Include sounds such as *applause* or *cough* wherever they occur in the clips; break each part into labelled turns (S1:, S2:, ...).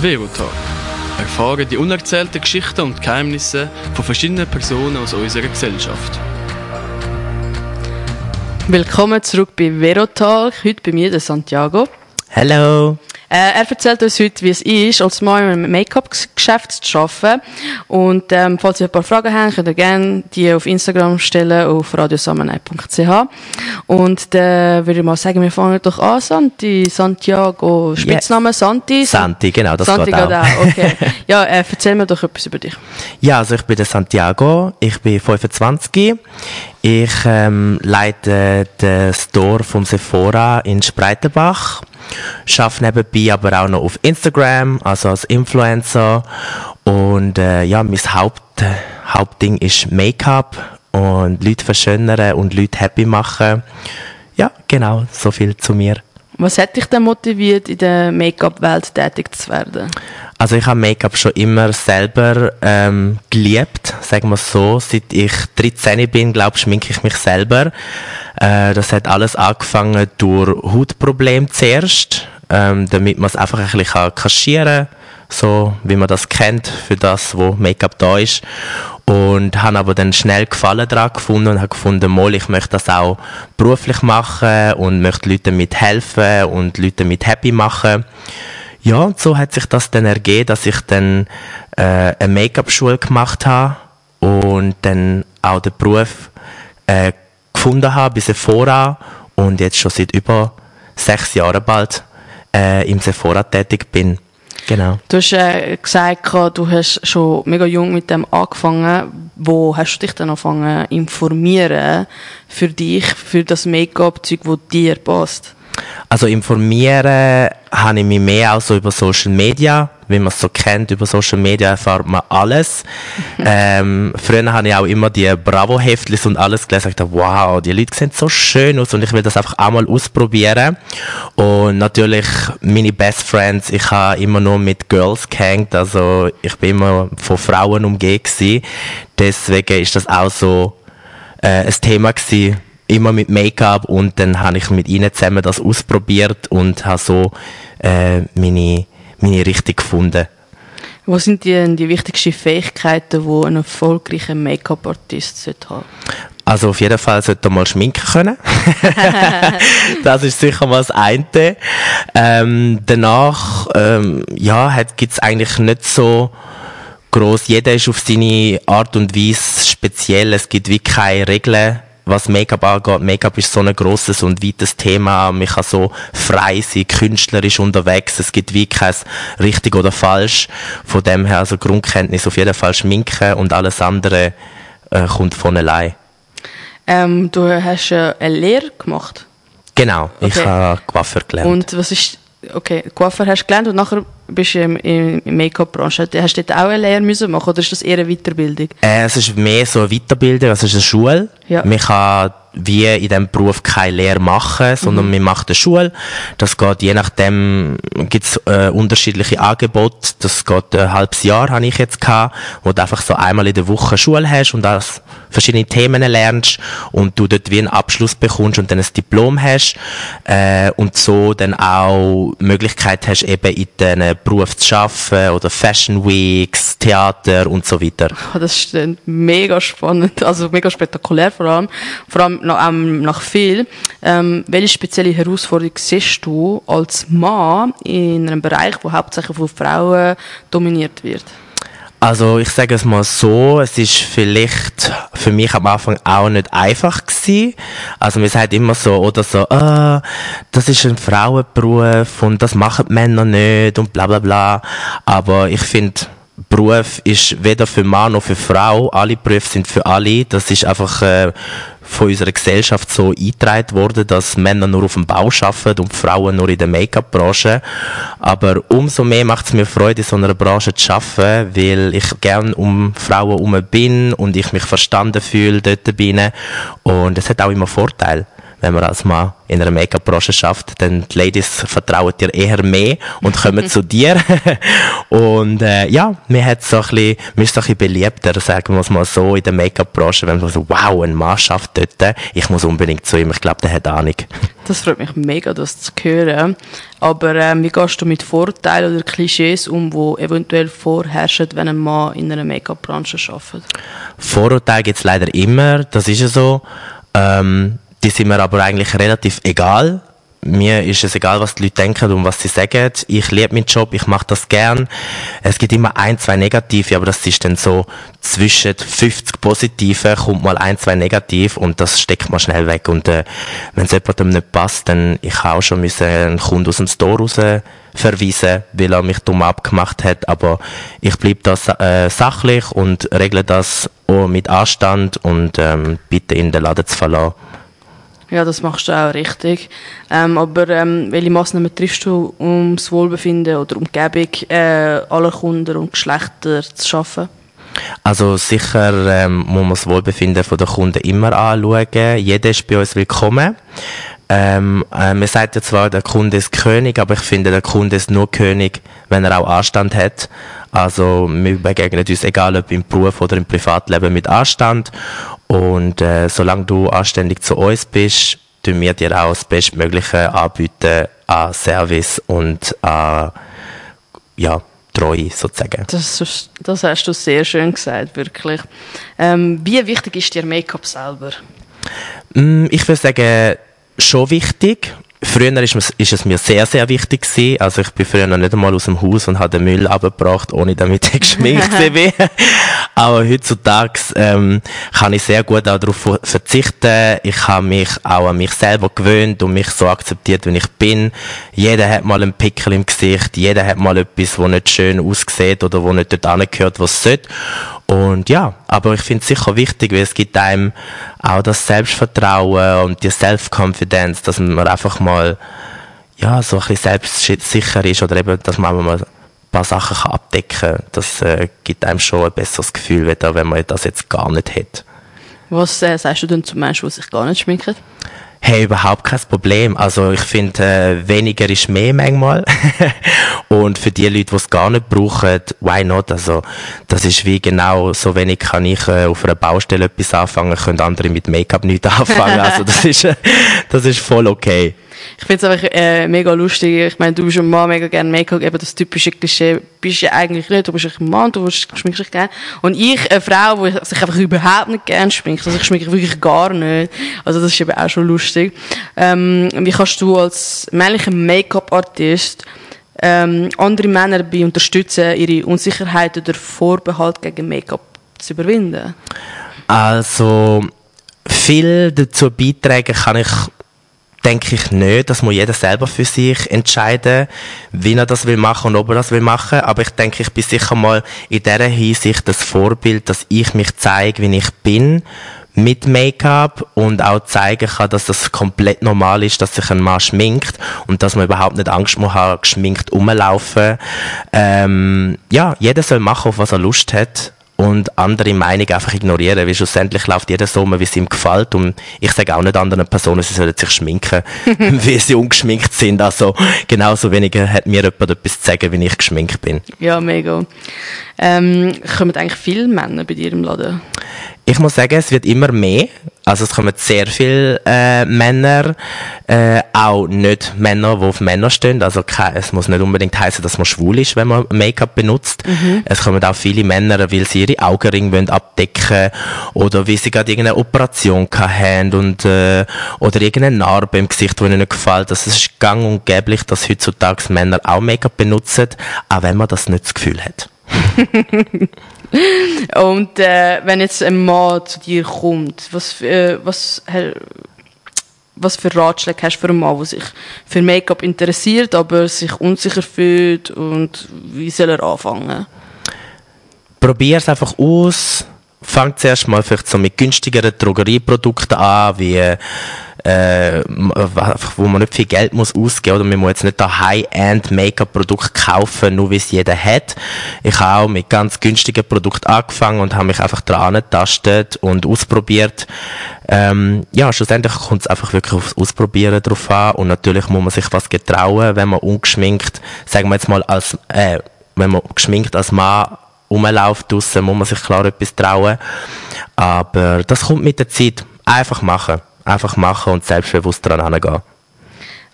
S1: Verotalk. Erfahre die unerzählten Geschichten und Geheimnisse von verschiedenen Personen aus unserer Gesellschaft.
S2: Willkommen zurück bei Verotalk. Heute bei mir der Santiago.
S3: Hallo.
S2: Äh, er erzählt uns heute, wie es ist, als Mann im Make-up-Geschäft zu arbeiten. Und ähm, falls ihr ein paar Fragen habt, könnt ihr gerne die auf Instagram stellen, auf radiosamenei.ch. Und äh, würde ich mal sagen, wir fangen doch an, Santi. Santiago, Spitzname yes. Santi.
S3: Santi, genau, das
S2: Santi
S3: geht auch.
S2: auch. Okay. *laughs* ja, äh, erzähl mir doch etwas über dich.
S3: Ja, also ich bin der Santiago, ich bin 25. Ich ähm, leite den Store vom Sephora in Spreitenbach. Schaffe nebenbei aber auch noch auf Instagram, also als Influencer. Und äh, ja, mein Haupt, Hauptding ist Make-up und Leute verschönern und Leute happy machen. Ja, genau, so viel zu mir.
S2: Was hat dich denn motiviert, in der Make-up-Welt tätig zu werden?
S3: Also ich habe Make-up schon immer selber ähm, geliebt, sagen wir so. Seit ich 13 bin, glaube ich, schminke ich mich selber. Äh, das hat alles angefangen durch Hautprobleme zuerst, ähm, damit man es einfach ein bisschen kaschieren kann, so wie man das kennt, für das, wo Make-up da ist. Und habe aber dann schnell Gefallen daran gefunden und habe gefunden, mal, ich möchte das auch beruflich machen und möchte Leuten damit helfen und Leute damit happy machen. Ja, und so hat sich das dann ergeben, dass ich dann äh, eine Make-up-Schule gemacht habe und dann auch den Beruf äh, gefunden habe bei Sephora und jetzt schon seit über sechs Jahren bald äh, im Sephora tätig bin. Genau.
S2: Du hast äh, gesagt, du hast schon mega jung mit dem angefangen. Wo hast du dich dann angefangen informieren für dich, für das Make-up-Zeug, das dir passt?
S3: Also informieren habe ich mich mehr auch so über Social Media, wie man es so kennt, über Social Media erfahrt man alles. ähm, früher habe ich auch immer die Bravo-Heftlis und alles gelesen. Ich dachte, wow, die Leute sehen so schön aus und ich will das einfach einmal ausprobieren. Und natürlich meine Best Friends, ich habe immer nur mit Girls gehängt, also ich bin immer von Frauen umgeben. Deswegen ist das auch so äh, ein Thema gewesen immer mit Make-up und dann habe ich mit ihnen zusammen das ausprobiert und habe so äh, meine, meine Richtung gefunden.
S2: Was sind die, die wichtigsten Fähigkeiten, die ein erfolgreicher Make-up-Artist haben sollte
S3: Also auf jeden Fall sollte er mal schminken können. *laughs* *laughs* das ist sicher mal das eine. Ähm, danach ähm, ja, gibt es eigentlich nicht so groß. Jeder ist auf seine Art und Weise speziell. Es gibt wie keine Regeln was Make-up angeht. Make-up ist so ein grosses und weites Thema. Man kann so frei sein, künstlerisch unterwegs. Es gibt wie kein richtig oder falsch. Von dem her, also Grundkenntnis auf jeden Fall schminken und alles andere äh, kommt von allein.
S2: Ähm, du hast äh, eine Lehre gemacht?
S3: Genau, okay. ich habe Coiffeur gelernt.
S2: Und was ist, okay, Coiffeur hast du gelernt und nachher bist du in der Make-up-Branche. Hast du dort auch eine Lehre müssen machen oder ist das eher eine Weiterbildung?
S3: Äh, es ist mehr so eine Weiterbildung, also es ist eine Schule. Ja. Man kann wie in diesem Beruf keine Lehre machen, sondern mhm. man macht eine Schule. Das geht je nachdem, gibt's äh, unterschiedliche Angebote. Das geht ein halbes Jahr, habe ich jetzt gehabt, wo du einfach so einmal in der Woche Schule hast und das verschiedene Themen lernst und du dort wie einen Abschluss bekommst und dann ein Diplom hast äh, und so dann auch Möglichkeit hast, eben in diesen Beruf zu arbeiten oder Fashion Weeks, Theater und so weiter.
S2: Das ist mega spannend, also mega spektakulär vor allem, vor allem nach, ähm, nach viel. Ähm, welche spezielle Herausforderung siehst du als Mann in einem Bereich, wo hauptsächlich von Frauen dominiert wird?
S3: Also ich sage es mal so, es ist vielleicht für mich am Anfang auch nicht einfach gewesen. Also man sagt immer so oder so, ah, das ist ein Frauenberuf und das machen Männer nicht und bla bla bla. Aber ich finde, Beruf ist weder für Mann noch für Frau. Alle Berufe sind für alle. Das ist einfach äh, von unserer Gesellschaft so eingetragen worden, dass Männer nur auf dem Bau arbeiten und Frauen nur in der Make-up-Branche. Aber umso mehr macht es mir Freude, in so einer Branche zu arbeiten, weil ich gern um Frauen herum bin und ich mich verstanden fühle dort bin. Und es hat auch immer Vorteile wenn man als Mann in einer Make-up-Branche schafft, dann die Ladies vertrauen dir eher mehr und kommen *laughs* zu dir. *laughs* und äh, ja, mir hat so ein bisschen, mir ist so ein bisschen beliebter, sagen wir es mal so, in der Make-up-Branche, wenn man so, wow, ein Mann schafft dort, ich muss unbedingt zu ihm, ich glaube, der hat Ahnung. *laughs*
S2: Das freut mich mega, das zu hören. Aber ähm, wie gehst du mit Vorteilen oder Klischees um, die eventuell vorherrschen, wenn ein Mann in einer Make-up-Branche arbeitet?
S3: Vorurteile gibt es leider immer, das ist ja so. Ähm, die sind mir aber eigentlich relativ egal. Mir ist es egal, was die Leute denken und was sie sagen. Ich liebe meinen Job, ich mache das gern. Es gibt immer ein, zwei Negative, aber das ist dann so zwischen 50 Positive kommt mal ein, zwei Negativ und das steckt man schnell weg. Und äh, wenn es jemandem nicht passt, dann ich auch schon müssen einen Kunden aus dem Store raus verweisen, weil er mich dumm abgemacht hat. Aber ich bleibe da äh, sachlich und regle das auch mit Anstand und ähm, bitte in den Laden zu verlassen.
S2: Ja, das machst du auch richtig. Ähm, aber ähm, welche Massnahmen triffst du, um das Wohlbefinden oder Umgebung äh, aller Kunden und Geschlechter zu schaffen?
S3: Also sicher ähm, muss man das Wohlbefinden der Kunden immer anschauen. Jeder ist bei uns willkommen. Ähm, äh, man sagt ja zwar, der Kunde ist König, aber ich finde, der Kunde ist nur König, wenn er auch Anstand hat. Also wir begegnen uns, egal ob im Beruf oder im Privatleben, mit Anstand. Und äh, solange du anständig zu uns bist, tun wir dir auch das Bestmögliche anbieten an Service und an ja, Treue sozusagen.
S2: Das, das hast du sehr schön gesagt, wirklich. Ähm, wie wichtig ist dir Make-up selber?
S3: Mm, ich würde sagen, schon wichtig. Früher ist, ist, es mir sehr, sehr wichtig gewesen. Also ich bin früher noch nicht einmal aus dem Haus und habe den Müll abgebracht, ohne damit ich *laughs* geschminkt *laughs* bin. Aber heutzutage ähm, kann ich sehr gut auch darauf verzichten. Ich habe mich auch an mich selber gewöhnt und mich so akzeptiert, wie ich bin. Jeder hat mal einen Pickel im Gesicht, jeder hat mal etwas, wo nicht schön aussieht oder wo nicht dort angehört, was es sollte. Und ja, aber ich finde es sicher wichtig, weil es gibt einem auch das Selbstvertrauen und die Self-Confidence, dass man einfach mal ja, so ein bisschen selbstsicher ist oder eben, dass man mal ein paar Sachen kann abdecken kann. Das äh, gibt einem schon ein besseres Gefühl, wenn man das jetzt gar nicht hat.
S2: Was äh, sagst du denn zu Menschen, die sich gar nicht schminken?
S3: Hey, überhaupt kein Problem. Also ich finde, äh, weniger ist mehr manchmal. *laughs* und für die Leute, die es gar nicht brauchen, why not? Also das ist wie genau so wenig kann ich äh, auf einer Baustelle etwas anfangen, können andere mit Make-up nichts *laughs* anfangen. Also das ist, äh, das ist voll okay.
S2: Ich finde es einfach äh, mega lustig. Ich meine, du bist ein Mann, mega gerne Make-up, eben das typische Klischee bist du eigentlich nicht. Du bist ein Mann, du schminkst dich gerne. Und ich, eine Frau, die sich einfach überhaupt nicht gerne schminkt. Also ich schminke wirklich gar nicht. Also das ist eben auch schon lustig. Ähm, wie kannst du als männlicher Make-up-Artist ähm, andere Männer dabei unterstützen, ihre Unsicherheit oder Vorbehalt gegen Make-up zu überwinden?
S3: Also viel dazu beitragen kann ich denke ich nicht. Das muss jeder selber für sich entscheiden, wie er das will machen und ob er das will machen. Aber ich denke, ich bin sicher mal in dieser Hinsicht das Vorbild, dass ich mich zeige, wie ich bin mit Make-up und auch zeigen kann, dass das komplett normal ist, dass sich ein Mann schminkt und dass man überhaupt nicht Angst muss haben, geschminkt rumlaufen. Ähm, ja, jeder soll machen, auf was er Lust hat und andere Meinung einfach ignorieren, weil schlussendlich läuft jeder so, wie es ihm gefällt und ich sage auch nicht anderen Personen, sie sollen sich schminken, *laughs* wie sie ungeschminkt sind, also genauso weniger hat mir jemand etwas zu sagen, wie ich geschminkt bin.
S2: Ja, mega. Ähm, kommen eigentlich viele Männer bei dir im Laden?
S3: Ich muss sagen, es wird immer mehr. Also es kommen sehr viele äh, Männer, äh, auch nicht Männer, die auf Männer stehen. Also es muss nicht unbedingt heißen, dass man schwul ist, wenn man Make-up benutzt. Mhm. Es kommen auch viele Männer, weil sie ihre Augenringe wollen abdecken oder weil sie gerade irgendeine Operation haben und äh, oder irgendeine Narbe im Gesicht, die ihnen nicht gefällt. Das ist gang und gäblich, dass heutzutage Männer auch Make-up benutzen, auch wenn man das nicht das Gefühl hat. *laughs*
S2: Und äh, wenn jetzt ein Mann zu dir kommt, was, äh, was, was für Ratschläge hast du für einen Mann, der sich für Make-up interessiert, aber sich unsicher fühlt und wie soll er anfangen?
S3: Probier es einfach aus. Fang zuerst mal vielleicht so mit günstigeren Drogerieprodukten an, wie äh, wo man nicht viel Geld muss ausgeben oder man muss jetzt nicht ein High-End Make-up-Produkt kaufen, nur wie es jeder hat. Ich habe auch mit ganz günstigen Produkten angefangen und habe mich einfach dran getastet und ausprobiert. Ähm, ja, schlussendlich kommt es einfach wirklich aufs Ausprobieren drauf an und natürlich muss man sich was getrauen, wenn man ungeschminkt, sagen wir jetzt mal als, äh, wenn man geschminkt als Mann rumläuft draussen, muss man sich klar etwas trauen. Aber das kommt mit der Zeit. Einfach machen. Einfach machen und selbstbewusst daran herangehen.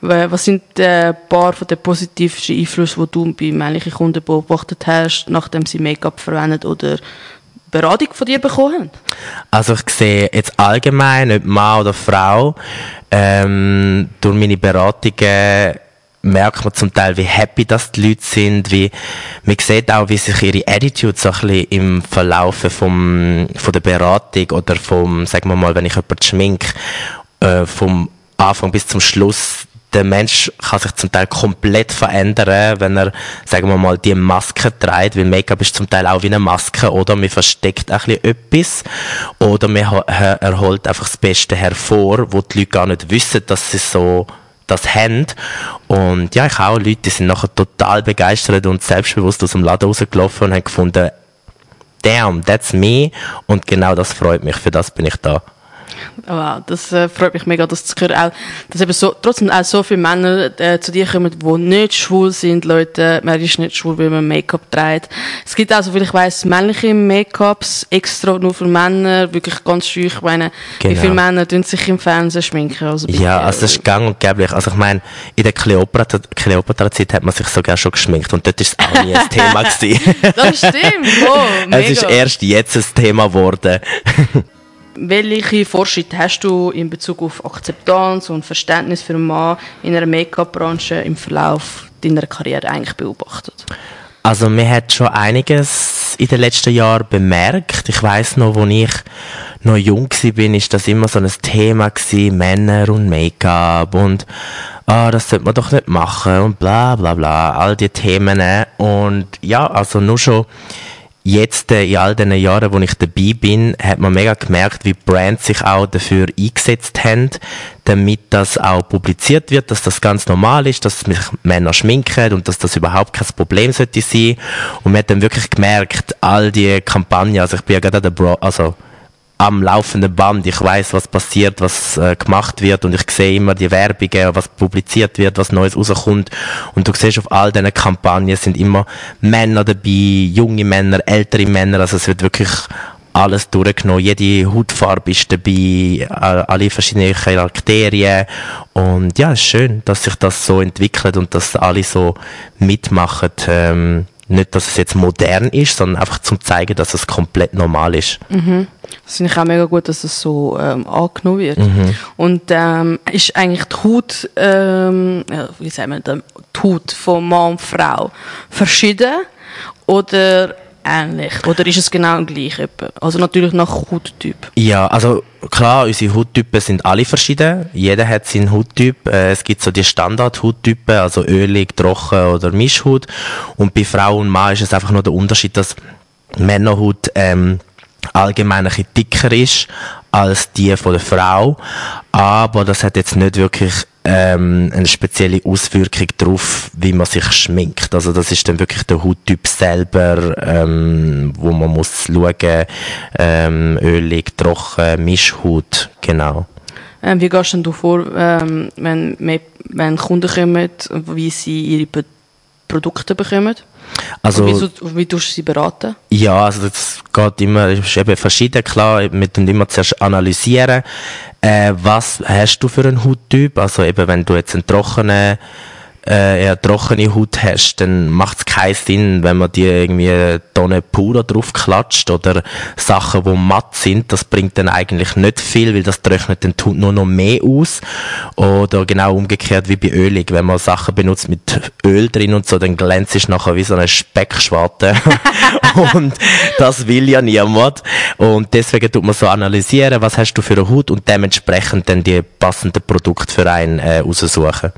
S2: Was sind ein paar von den positivsten Einflüsse, die du bei männlichen Kunden beobachtet hast, nachdem sie Make-up verwendet oder Beratung von dir bekommen haben?
S3: Also ich sehe jetzt allgemein, nicht Mann oder Frau, ähm, durch meine Beratungen merkt man zum Teil, wie happy das die Leute sind, wie, man sieht auch, wie sich ihre Attitude so ein bisschen im Verlauf vom, von der Beratung oder vom, sagen wir mal, wenn ich jemanden schmink, äh, vom Anfang bis zum Schluss, der Mensch kann sich zum Teil komplett verändern, wenn er, sagen wir mal, die Maske trägt, weil Make-up ist zum Teil auch wie eine Maske, oder? Man versteckt ein bisschen etwas, oder man erholt einfach das Beste hervor, wo die Leute gar nicht wissen, dass sie so das haben. Und ja, ich auch Leute, die sind nachher total begeistert und selbstbewusst aus dem Laden rausgelaufen und haben gefunden, damn, that's me. Und genau das freut mich, für das bin ich da.
S2: Wow, das äh, freut mich mega, das zu hören. Auch, dass eben so, trotzdem auch so viele Männer äh, zu dir kommen, die nicht schwul sind, Leute. Man ist nicht schwul, weil man Make-up trägt. Es gibt auch, so viel ich weiss, männliche Make-ups extra nur für Männer, wirklich ganz schön. Ich meine, genau. wie viele Männer tun sich im Fernsehen schminken?
S3: Also ja, also das ist gang und gäbe. Also ich meine, in der Kleopatra-Zeit hat man sich sogar schon geschminkt und dort ist es auch nie ein Thema *laughs* gewesen.
S2: das stimmt, oh, mega. *laughs*
S3: Es ist erst jetzt ein Thema geworden.
S2: Welche Fortschritte hast du in Bezug auf Akzeptanz und Verständnis für einen Mann in einer Make-up-Branche im Verlauf deiner Karriere eigentlich beobachtet?
S3: Also man hat schon einiges in den letzten Jahren bemerkt. Ich weiß noch, als ich noch jung war, ist das immer so ein Thema gewesen, Männer und Make-up und ah, das sollte man doch nicht machen und bla bla bla, all die Themen. Und ja, also nur schon jetzt äh, in all den Jahren, wo ich dabei bin, hat man mega gemerkt, wie Brands sich auch dafür eingesetzt haben, damit das auch publiziert wird, dass das ganz normal ist, dass mich Männer schminken und dass das überhaupt kein Problem sollte sein. Und man hat dann wirklich gemerkt, all die Kampagnen, also ich bin ja gerade an der Bro, also am laufenden Band. Ich weiß, was passiert, was äh, gemacht wird und ich sehe immer die Werbungen, was publiziert wird, was Neues rauskommt. Und du siehst auf all diesen Kampagnen sind immer Männer dabei, junge Männer, ältere Männer. Also es wird wirklich alles durchgenommen. Jede Hautfarbe ist dabei, alle verschiedenen Charakterien. Und ja, es ist schön, dass sich das so entwickelt und dass alle so mitmachen. Ähm, nicht, dass es jetzt modern ist, sondern einfach zum zeigen, dass es komplett normal ist.
S2: Mhm. Das finde ich auch mega gut, dass es so ähm, angenommen wird. Mhm. Und ähm, ist eigentlich die Haut, ähm, wie sagen wir, die Haut von Mann und Frau verschieden oder ähnlich? Oder ist es genau gleich? Also natürlich nach Hauttyp.
S3: Ja, also klar, unsere Hauttypen sind alle verschieden. Jeder hat seinen Hauttyp. Äh, es gibt so die Standard-Hauttypen, also ölig, trocken oder Mischhaut. Und bei Frau und Mann ist es einfach nur der Unterschied, dass Männerhaut ähm, allgemein ein bisschen dicker ist als die von der Frau. Aber das hat jetzt nicht wirklich ähm, eine spezielle Auswirkung darauf, wie man sich schminkt. Also das ist dann wirklich der Hauttyp selber, ähm, wo man muss schauen, ähm, ölig, trocken, Mischhaut, genau.
S2: Ähm, wie gehst du vor, ähm, wenn, wenn Kunden kommen, wie sie ihre Produkte bekommen?
S3: Also,
S2: wie, wie tust du sie beraten?
S3: Ja, also das geht immer, ist eben verschieden, klar, wir müssen immer zuerst analysieren, äh, was hast du für einen Hauttyp, also eben wenn du jetzt einen trockenen äh, eher trockene Haut hast, dann macht es keinen Sinn, wenn man dir irgendwie Tonne Puder drauf klatscht oder Sachen, die matt sind. Das bringt dann eigentlich nicht viel, weil das trocknet den Haut nur noch mehr aus. Oder genau umgekehrt wie bei Ölig. Wenn man Sachen benutzt mit Öl drin und so, dann glänzt es nachher wie so eine Speckschwarte. *laughs* und das will ja niemand. Und deswegen tut man so analysieren, was hast du für eine Haut und dementsprechend dann die passenden Produkte für einen äh, aussuchen.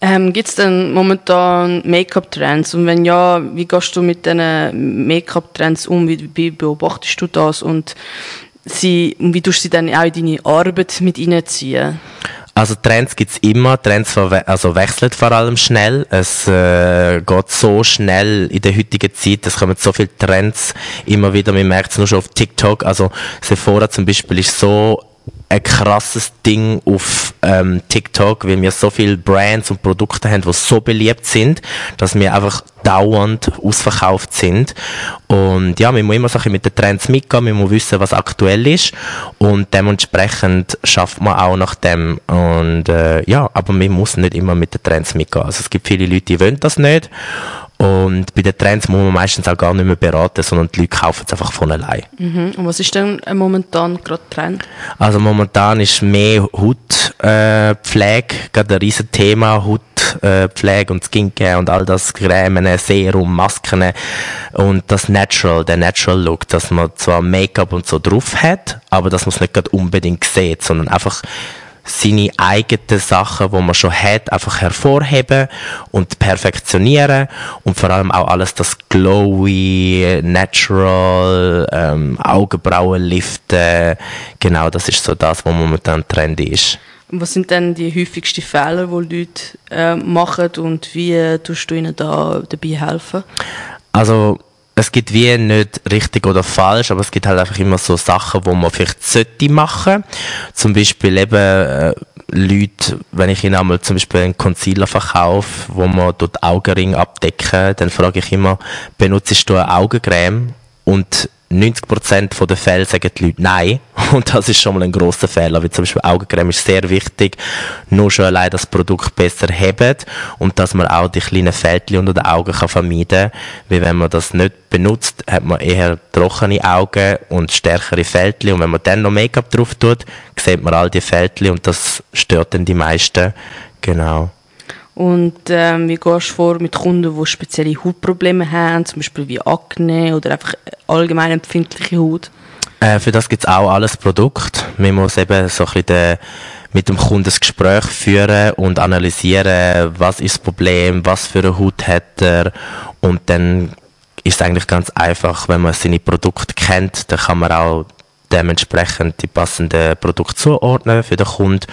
S2: Ähm, Gibt es denn momentan Make-up-Trends? Und wenn ja, wie gehst du mit diesen Make-up-Trends um? Wie, wie, beobachtest du das? Und sie, wie tust du sie dann auch in deine Arbeit mit reinziehen?
S3: Also Trends gibt's immer, Trends also wechseln vor allem schnell. Es äh, geht so schnell in der heutigen Zeit, es kommen so viele Trends immer wieder, man merkt es nur schon auf TikTok. Also Sephora zum Beispiel ist so ein krasses Ding auf ähm, TikTok, weil wir so viele Brands und Produkte haben, die so beliebt sind, dass wir einfach dauernd ausverkauft sind. Und ja, man muss immer so mit den Trends mitgehen, man muss wissen, was aktuell ist und dementsprechend schafft man auch nach dem. Und äh, ja, aber man muss nicht immer mit den Trends mitgehen. Also es gibt viele Leute, die wollen das nicht und bei den Trends muss man meistens auch gar nicht mehr beraten, sondern die Leute kaufen es einfach von allein.
S2: Mhm. Und was ist denn momentan gerade Trend?
S3: Also momentan ist mehr Hautpflege äh, gerade ein riesen Thema. Hautpflege äh, und Skincare und all das, Cremen, Serum, Masken und das Natural, der Natural Look, dass man zwar Make-up und so drauf hat, aber dass man es nicht gerade unbedingt sieht, sondern einfach seine eigenen Sachen, die man schon hat, einfach hervorheben und perfektionieren und vor allem auch alles das glowy, natural, ähm, Augenbrauen liften, genau, das ist so das, was momentan trendy ist.
S2: Was sind denn die häufigsten Fehler, die Leute äh, machen und wie tust du ihnen da dabei helfen?
S3: Also es gibt wie nicht richtig oder falsch, aber es gibt halt einfach immer so Sachen, wo man vielleicht sollte machen. Zum Beispiel eben äh, Leute, wenn ich ihnen einmal zum Beispiel einen Concealer verkaufe, wo man dort Augenring abdecken, dann frage ich immer, benutzt du eine Augencreme? Und 90% der Fälle sagen die Leute nein. Und das ist schon mal ein grosser Fehler, weil zum Beispiel Augencreme ist sehr wichtig, nur schon allein das Produkt besser hebt und dass man auch die kleinen Fältchen unter den Augen kann vermeiden kann. Weil wenn man das nicht benutzt, hat man eher trockene Augen und stärkere Fältchen und wenn man dann noch Make-up drauf tut, sieht man all die Fältchen und das stört dann die meisten. Genau.
S2: Und ähm, wie gehst du vor mit Kunden, die spezielle Hautprobleme haben, zum Beispiel wie Akne oder einfach allgemein empfindliche Haut?
S3: Äh, für das gibt es auch alles Produkt. Man muss eben so ein bisschen mit dem Kunden das Gespräch führen und analysieren, was ist das Problem, was für eine Haut hat er und dann ist es eigentlich ganz einfach, wenn man seine Produkte kennt, dann kann man auch dementsprechend die passenden Produkte zuordnen für den Kunden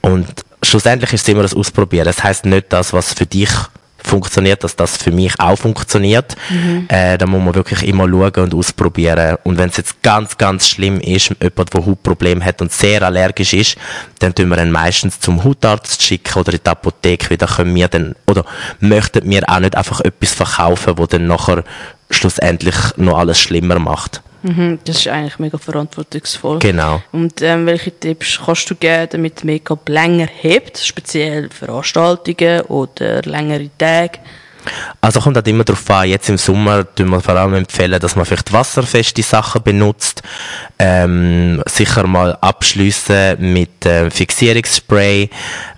S3: und schlussendlich ist es immer das Ausprobieren. Das heißt nicht das, was für dich funktioniert, dass das für mich auch funktioniert. Mhm. Äh, da muss man wirklich immer schauen und ausprobieren. Und wenn es jetzt ganz, ganz schlimm ist, jemand, der Hautprobleme hat und sehr allergisch ist, dann tun wir ihn meistens zum Hautarzt schicken oder in die Apotheke, weil da können wir dann, oder möchten wir auch nicht einfach etwas verkaufen, wo dann nachher schlussendlich noch alles schlimmer macht.
S2: Mhm, das ist eigentlich mega verantwortungsvoll.
S3: Genau.
S2: Und ähm, welche Tipps kannst du geben, damit Make-up länger hebt, speziell Veranstaltungen oder längere Tage?
S3: Also kommt halt immer darauf an, jetzt im Sommer tun wir vor allem empfehlen, dass man vielleicht wasserfeste Sachen benutzt, ähm, sicher mal abschliessen mit äh, Fixierungsspray,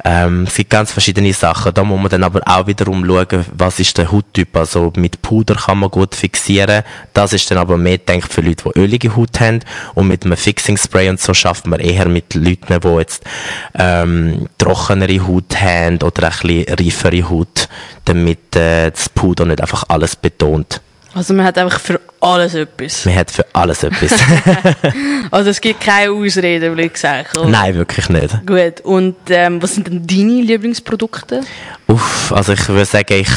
S3: ähm, es gibt ganz verschiedene Sachen, da muss man dann aber auch wiederum schauen, was ist der Hauttyp, also mit Puder kann man gut fixieren, das ist dann aber mehr denkt für Leute, die ölige Haut haben. Und mit einem Fixing Spray und so schafft man eher mit Leuten, die jetzt ähm, trockenere Haut haben oder ein bisschen reifere Haut, damit äh, das Puder nicht einfach alles betont.
S2: Also man hat einfach für alles etwas.
S3: Man hat für alles etwas. *laughs* *laughs*
S2: also es gibt keine Ausreden, würde ich sagen. Oder?
S3: Nein, wirklich nicht.
S2: Gut. Und ähm, was sind denn deine Lieblingsprodukte?
S3: Uff, also ich würde sagen, ich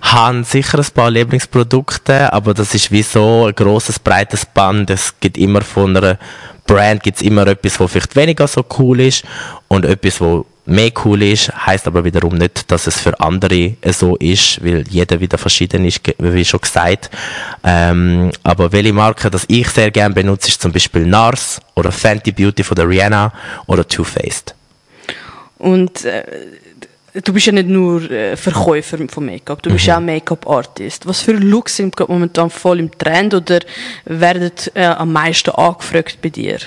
S3: habe sicher ein paar Lieblingsprodukte, aber das ist wie so ein grosses, breites Band. Es gibt immer von einer Brand gibt's immer etwas, was vielleicht weniger so cool ist und etwas, was mehr cool ist, heißt aber wiederum nicht, dass es für andere so ist, weil jeder wieder verschieden ist, wie schon gesagt. Ähm, aber welche Marke, das ich sehr gerne benutze, ist zum Beispiel NARS oder Fenty Beauty von der Rihanna oder Too Faced.
S2: Und äh, du bist ja nicht nur äh, Verkäufer von Make-up, du bist mhm. auch Make-up-Artist. Was für Looks sind momentan voll im Trend oder werden äh, am meisten angefragt bei dir?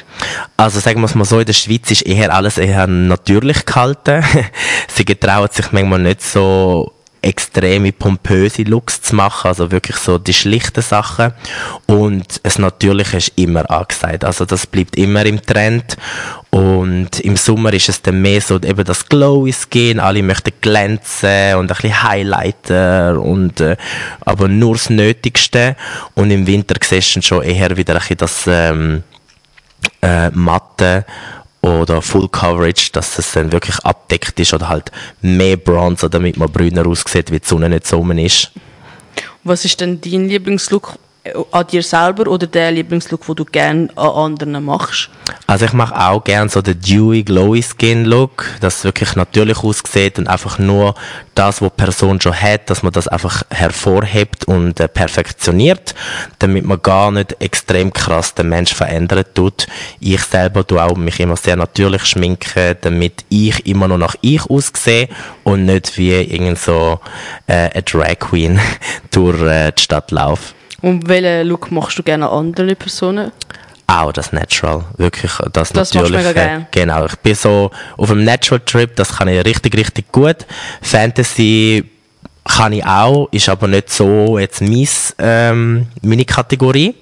S3: Also sagen wir es mal so, in der Schweiz ist eher alles eher natürlich gehalten. *laughs* Sie getrauen sich manchmal nicht so extreme pompöse Looks zu machen, also wirklich so die schlichten Sachen. Und es Natürliche ist immer angesagt. Also das bleibt immer im Trend. Und im Sommer ist es dann mehr so eben das Glowy Skin, alle möchten glänzen und ein bisschen Highlighter und, äh, aber nur das Nötigste. Und im Winter siehst du schon eher wieder ein bisschen das, ähm, äh, Matte oder Full Coverage, dass es dann wirklich abdeckt ist oder halt mehr Bronzer, damit man brüner aussieht, wie die Sonne nicht so ist.
S2: Was ist denn dein Lieblingslook an dir selber oder der Lieblingslook, den du gerne an anderen machst?
S3: Also ich mache auch gerne so den Dewy Glowy Skin Look, dass es wirklich natürlich aussieht und einfach nur das, was die Person schon hat, dass man das einfach hervorhebt und äh, perfektioniert, damit man gar nicht extrem krass den Mensch verändern tut. Ich selber tue auch mich immer sehr natürlich schminken, damit ich immer noch nach ich aussehe und nicht wie irgend so äh, eine Drag Queen *laughs* durch äh, die Stadt laufe.
S2: Und welchen Look machst du gerne an andere Personen?
S3: Auch das Natural, wirklich das,
S2: Das
S3: Natürliche.
S2: gerne.
S3: Genau, ich bin so auf einem Natural Trip, das kann ich richtig, richtig gut. Fantasy kann ich auch, ist aber nicht so jetzt mies, ähm, meine Kategorie.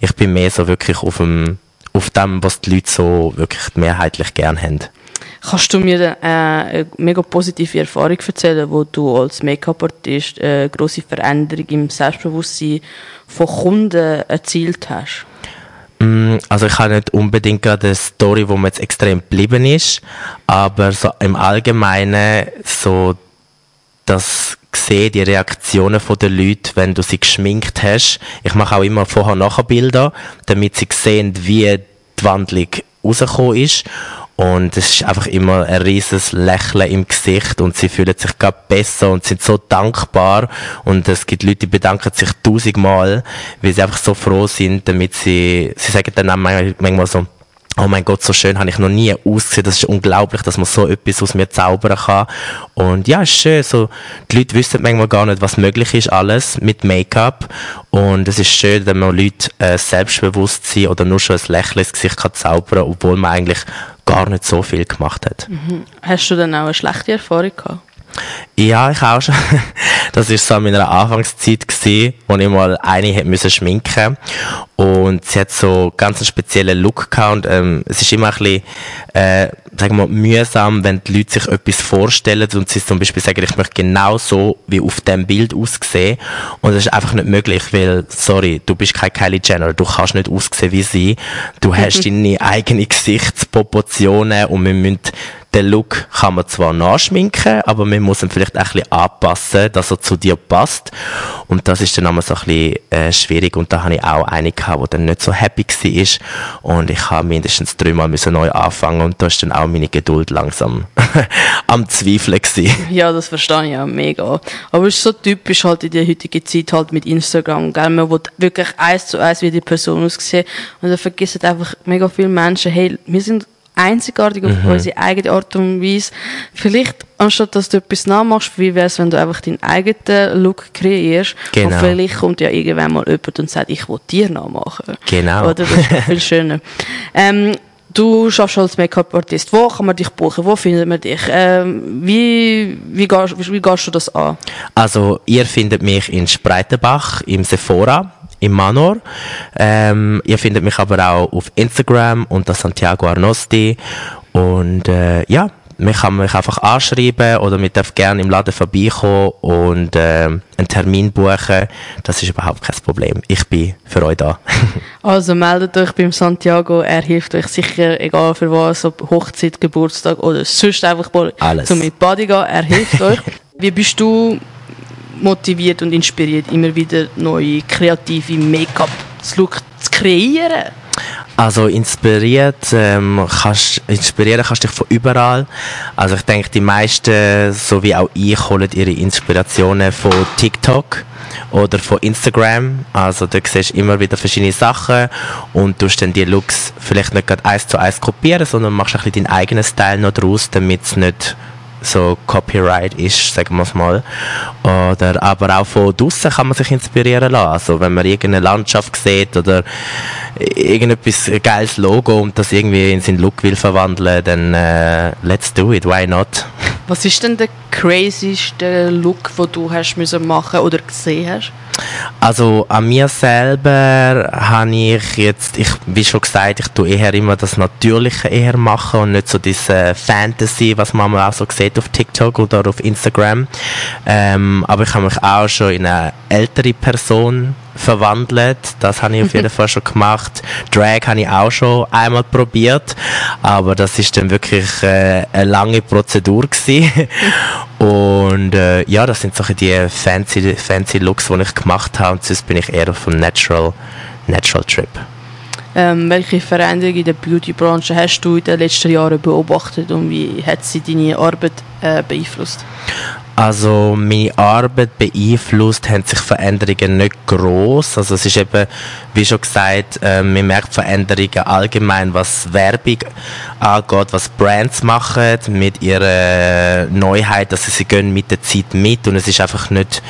S3: Ich bin mehr so wirklich auf dem, auf dem, was die Leute so wirklich mehrheitlich gern haben.
S2: Kannst du mir äh, eine mega positive Erfahrung erzählen, wo du als Make-up-Artist eine grosse Veränderung im Selbstbewusstsein von Kunden erzielt hast?
S3: Mm, Also ich habe nicht unbedingt gerade eine Story, wo mir jetzt extrem geblieben ist, aber so im Allgemeinen so das sehe die Reaktionen von den Leuten, wenn du sie geschminkt hast. Ich mache auch immer vorher-nachher Bilder, damit sie sehen, wie die Wandlung rausgekommen ist. Und es ist einfach immer ein riesiges Lächeln im Gesicht und sie fühlen sich gerade besser und sind so dankbar. Und es gibt Leute, die bedanken sich tausendmal, weil sie einfach so froh sind, damit sie, sie sagen dann auch manchmal, so, Oh mein Gott, so schön habe ich noch nie ausgesehen. Das ist unglaublich, dass man so etwas aus mir zaubern kann. Und ja, ist schön. So, die Leute wissen manchmal gar nicht, was möglich ist alles mit Make-up. Und es ist schön, wenn man Leute äh, Selbstbewusstsein oder nur schon ein Lächeln ins Gesicht kann zaubern, obwohl man eigentlich gar nicht so viel gemacht hat.
S2: Hast du dann auch eine schlechte Erfahrung gehabt?
S3: Ja, ich auch schon. *laughs* Das ist so an meiner Anfangszeit gewesen, wo ich mal eine hätte müssen schminken und sie hat so ganz einen speziellen Look gehabt und ähm, es ist immer ein bisschen, äh, sagen wir mal, mühsam, wenn die Leute sich etwas vorstellen und sie zum Beispiel sagen, ich möchte genau so wie auf dem Bild aussehen und das ist einfach nicht möglich, weil, sorry, du bist kein Kylie Jenner, du kannst nicht aussehen wie sie, du hast *laughs* deine eigenen Gesichtsproportionen und wir müssen den Look kann man zwar nachschminken, aber man muss ihn vielleicht auch ein bisschen anpassen, dass er zu dir passt. Und das ist dann immer so ein bisschen äh, schwierig. Und da habe ich auch eine gehabt, die dann nicht so happy war. Und ich habe mindestens dreimal neu anfangen und da ist dann auch meine Geduld langsam *laughs* am Zweifeln gewesen.
S2: Ja, das verstehe ich auch mega. Aber es ist so typisch halt in der heutigen Zeit halt mit Instagram, gell? Man will wirklich eins zu eins wie die Person aussehen. Und da vergessen einfach mega viele Menschen, hey, wir sind einzigartig auf
S3: Mhm.
S2: unsere eigene Art und Weise. Vielleicht, anstatt dass du etwas nachmachst, wie wäre es, wenn du einfach deinen eigenen Look kreierst?
S3: Genau.
S2: Und vielleicht kommt ja irgendwann mal jemand und sagt, ich will dir nachmachen.
S3: Genau.
S2: Oder das ist viel schöner. *laughs* Ähm, Du schaffst als Make-up-Artist. Wo kann man dich buchen? Wo findet man dich? Ähm, wie, wie, gehst, wie, wie gehst du das an?
S3: Also, ihr findet mich in Spreitenbach, im Sephora, im Manor. Ähm, ihr findet mich aber auch auf Instagram unter Santiago Arnosti. Und äh, ja, man kann mich einfach anschreiben oder man darf gerne im Laden vorbeikommen und ähm, einen Termin buchen. Das ist überhaupt kein Problem. Ich bin für euch da. *laughs*
S2: Also meldet euch beim Santiago, er hilft euch sicher, egal für was, ob Hochzeit, Geburtstag oder sonst einfach mal
S3: Alles.
S2: zum mit Body gehen, er hilft euch. *laughs* Wie bist du motiviert und inspiriert, immer wieder neue kreative Make-up-Look zu kreieren?
S3: Also inspiriert, ähm, kannst, inspirieren kannst du dich von überall. Also ich denke, die meisten, so wie auch ich, holen ihre Inspirationen von TikTok oder von Instagram. Also da siehst du immer wieder verschiedene Sachen und tust dann die Looks vielleicht nicht gerade eins zu eins kopieren, sondern machst ein bisschen deinen eigenen Style noch draus, damit es nicht so Copyright ist, sagen wir es mal. Oder, aber auch von draussen kann man sich inspirieren lassen. Also, wenn man irgendeine Landschaft sieht oder irgendetwas geiles Logo und das irgendwie in seinen Look will verwandeln, dann äh, let's do it, why not?
S2: Was ist denn der crazyste Look, den du hast müssen machen oder gesehen hast?
S3: Also an mir selber habe ich jetzt, ich, wie schon gesagt, ich tue eher immer das Natürliche eher machen und nicht so diese Fantasy, was man auch so sieht auf TikTok oder auf Instagram. Ähm, aber ich habe mich auch schon in eine ältere Person verwandelt. Das habe ich auf jeden *laughs* Fall schon gemacht. Drag habe ich auch schon einmal probiert, aber das ist dann wirklich äh, eine lange Prozedur gewesen. *laughs* Und äh, ja, das sind so die fancy, fancy Looks, die ich gemacht habe. Und sonst bin ich eher auf dem Natural, Natural Trip.
S2: Ähm, welche Veränderungen in der Beauty-Branche hast du in den letzten Jahren beobachtet und wie hat sie deine Arbeit äh, beeinflusst?
S3: Also meine Arbeit beeinflusst haben sich Veränderungen nicht groß. Also es ist eben, wie schon gesagt, äh, man merkt Veränderungen allgemein, was Werbung angeht, was Brands machen mit ihrer Neuheit, dass sie gehen mit der Zeit mit und es ist einfach nicht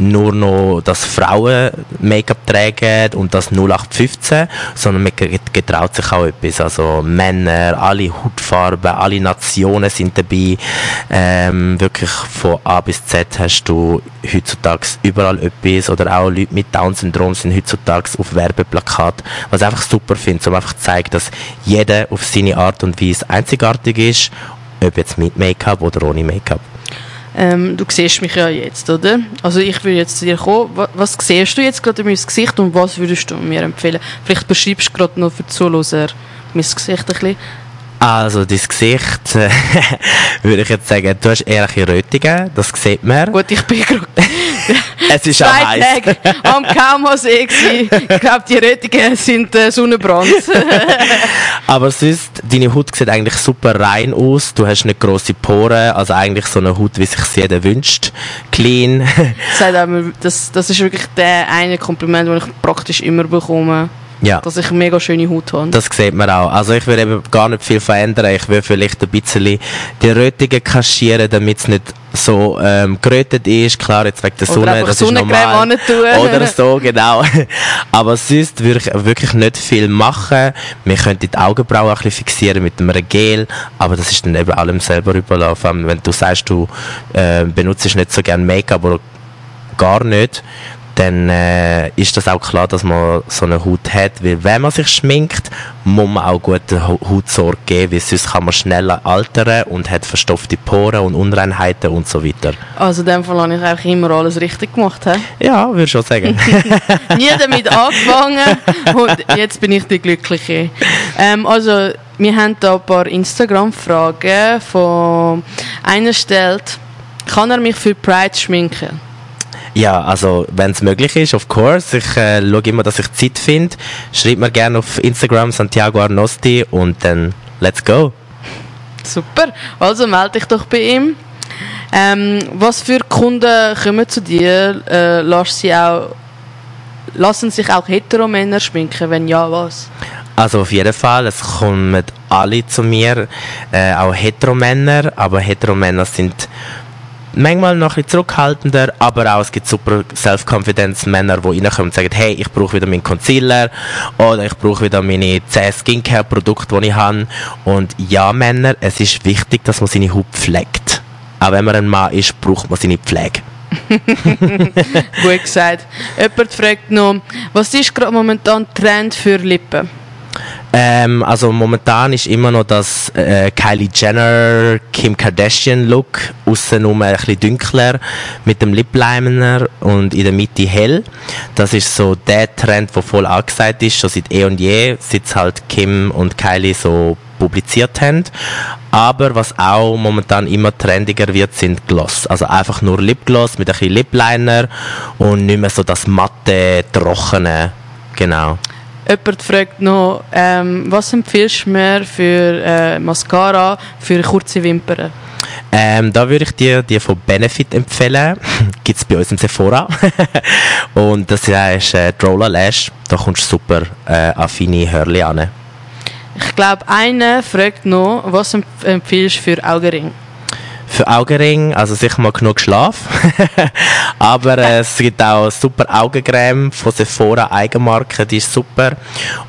S3: nur noch, dass Frauen Make-up tragen und das 0815, sondern man getraut sich auch etwas. Also Männer, alle Hautfarben, alle Nationen sind dabei. Ähm, wirklich von A bis Z hast du heutzutage überall etwas oder auch Leute mit Down-Syndrom sind heutzutage auf Werbeplakat, was ich einfach super finde, um einfach zu zeigen, dass jeder auf seine Art und Weise einzigartig ist, ob jetzt mit Make-up oder ohne Make-up.
S2: Ähm, du siehst mich ja jetzt, oder? Also ich würde jetzt zu dir kommen. Was, was siehst du jetzt gerade in meinem Gesicht und was würdest du mir empfehlen? Vielleicht beschreibst du gerade noch für die Zuhörer mein Gesicht ein bisschen.
S3: Also, dein Gesicht, äh, *laughs* würde ich jetzt sagen, du hast eher ein Rötungen, das sieht man.
S2: Gut, ich bin gerade *laughs* *laughs*
S3: es ist auch heiß.
S2: Am Kaumasee Ich glaube, die Rötungen sind äh, Sonnenbrand.
S3: Aber sonst, deine Haut sieht eigentlich super rein aus. Du hast nicht grosse Poren, also eigentlich so eine Haut, wie sich jeder wünscht. Clean.
S2: das, das ist wirklich der eine Kompliment, das ich praktisch immer bekomme. Ja. Dass ich eine mega schöne Haut habe.
S3: Das sieht man auch. Also ich würde eben gar nicht viel verändern. Ich würde vielleicht ein bisschen die Rötungen kaschieren, damit es nicht so ähm, gerötet ist. Klar, jetzt wegen der Sonne, das ist normal. Oder so, genau. *laughs* Aber sonst würde ich wirklich nicht viel machen. Wir könnten die Augenbrauen ein bisschen fixieren mit einem Gel, aber das ist dann eben allem selber überlaufen. Wenn du sagst, du äh, benutzt nicht so gerne Make-up oder gar nicht, dann äh, ist das auch klar, dass man so eine Haut hat, weil wenn man sich schminkt, muss man auch gute Hautsorge geben, weil sonst kann man schneller altern und hat verstopfte Poren und Unreinheiten und so weiter.
S2: Also in dem Fall habe ich eigentlich immer alles richtig gemacht, he?
S3: Ja, würde ich schon sagen. *laughs*
S2: Nie damit angefangen *laughs* und jetzt bin ich die Glückliche. Ähm, also, wir haben da ein paar Instagram-Fragen von einer stellt, kann er mich für Pride schminken?
S3: Ja, also wenn es möglich ist, of course. Ich äh, schaue immer, dass ich Zeit finde. Schreibt mir gerne auf Instagram Santiago Arnosti und dann let's go.
S2: Super, also melde dich doch bei ihm. Ähm, was für Kunden kommen zu dir? Äh, lass sie auch, lassen sich auch Heteromänner schminken? Wenn ja, was?
S3: Also auf jeden Fall, es kommen alle zu mir, äh, auch Heteromänner, aber Heteromänner sind manchmal noch ein zurückhaltender, aber auch es gibt super Self-Confidence-Männer, die reinkommen und sagen, hey, ich brauche wieder meinen Concealer oder ich brauche wieder meine 10 Skincare-Produkte, die ich habe. Und ja, Männer, es ist wichtig, dass man seine Haut pflegt. Auch wenn man ein Mann ist, braucht man seine Pflege. *laughs*
S2: Gut gesagt. Jemand fragt noch, was ist gerade momentan Trend für Lippen?
S3: Ähm, also momentan ist immer noch das äh, Kylie Jenner, Kim Kardashian Look, außen nur ein bisschen dunkler mit dem Lip Liner und in der Mitte hell. Das ist so der Trend, der voll angesagt ist, schon seit eh und je, seit halt Kim und Kylie so publiziert haben. Aber was auch momentan immer trendiger wird, sind Gloss. Also einfach nur Lipgloss mit ein bisschen Lip Liner und nicht mehr so das matte, trockene. Genau.
S2: Jemand fragt noch, ähm, was empfiehlst du mir für äh, Mascara für kurze Wimpern?
S3: Ähm, da würde ich dir die von Benefit empfehlen. *laughs* Gibt es bei uns im Sephora. *laughs* und das ist äh, Roller Lash. Da kommst du super äh, an feine Hörli an.
S2: Ich glaube, einer fragt noch, was empfiehlst du für Augenring?
S3: Für Augenring, also sicher mal genug Schlaf. *laughs* Aber äh, es gibt auch super Augencreme von Sephora Eigenmarke, die ist super.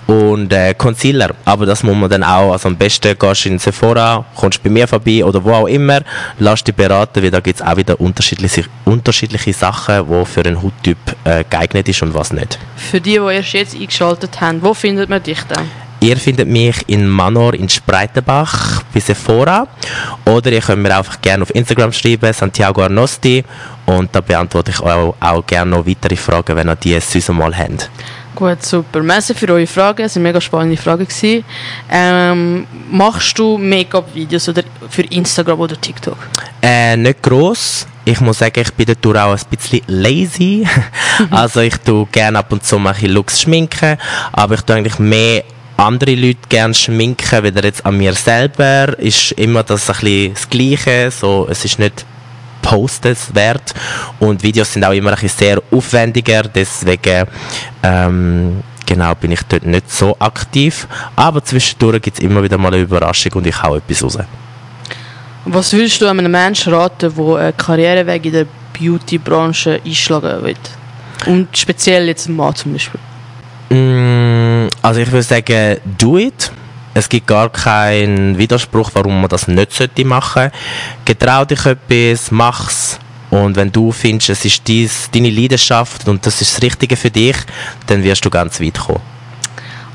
S3: Und äh, Concealer, aber das muss man dann auch, also am besten gehst du in Sephora, kommst bei mir vorbei oder wo auch immer, lass dich beraten, weil da gibt es auch wieder unterschiedliche, unterschiedliche Sachen, die für einen Hauttyp äh, geeignet ist und was nicht.
S2: Für die, die erst jetzt eingeschaltet haben, wo findet man dich dann?
S3: Ihr findet mich in Manor in Spreitenbach bei Sephora oder ihr könnt mir einfach gerne auf Instagram schreiben, Santiago Arnosti und da beantworte ich auch, auch gerne noch weitere Fragen, wenn ihr die süß mal habt.
S2: Gut, super. Merci für eure Fragen. Es waren mega spannende Fragen. Ähm, machst du Make-up-Videos oder für Instagram oder TikTok?
S3: Äh, nicht gross. Ich muss sagen, ich bin dadurch auch ein bisschen lazy. *laughs* also ich tue gerne ab und zu mal ein Looks schminken, aber ich tue eigentlich mehr andere Leute gerne schminken, weder jetzt an mir selber. Ist immer das ein bisschen das Gleiche. So, es ist nicht postenswert und Videos sind auch immer ein bisschen sehr aufwendiger, deswegen ähm, genau bin ich dort nicht so aktiv, aber zwischendurch gibt es immer wieder mal eine Überraschung und ich hau etwas raus.
S2: Was würdest du einem Menschen raten, der einen Karriereweg in der Beauty-Branche einschlagen will? Und speziell jetzt Mann zum Beispiel?
S3: Mm, also ich würde sagen, do it es gibt gar keinen Widerspruch, warum man das nicht sollte machen. Getrau dich etwas, mach's. Und wenn du findest, es ist dies, deine Leidenschaft und das ist das Richtige für dich, dann wirst du ganz weit kommen.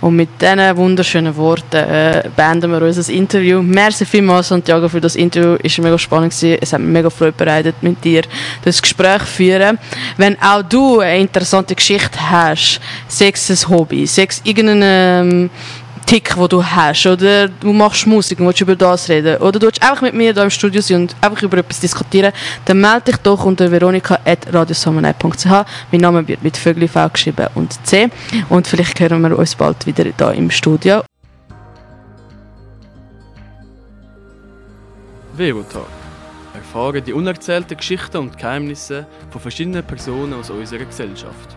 S2: Und mit diesen wunderschönen Worten äh, beenden wir unser Interview. Merci vielmals, Santiago, für das Interview. Es war mega spannend. Gewesen. Es hat mir mega Freude bereitet, mit dir das Gespräch zu führen. Wenn auch du eine interessante Geschichte hast, Sex ein Hobby, Sex irgendeine ähm, Tick, den du hast, oder du machst Musik und willst über das reden, oder du willst einfach mit mir hier im Studio sein und einfach über etwas diskutieren, dann melde dich doch unter veronika.radiosamenei.ch. Mein Name wird mit Vögel V geschrieben und C. Und vielleicht hören wir uns bald wieder hier im Studio.
S1: Verotag. Erfahre die unerzählten Geschichten und Geheimnisse von verschiedenen Personen aus unserer Gesellschaft.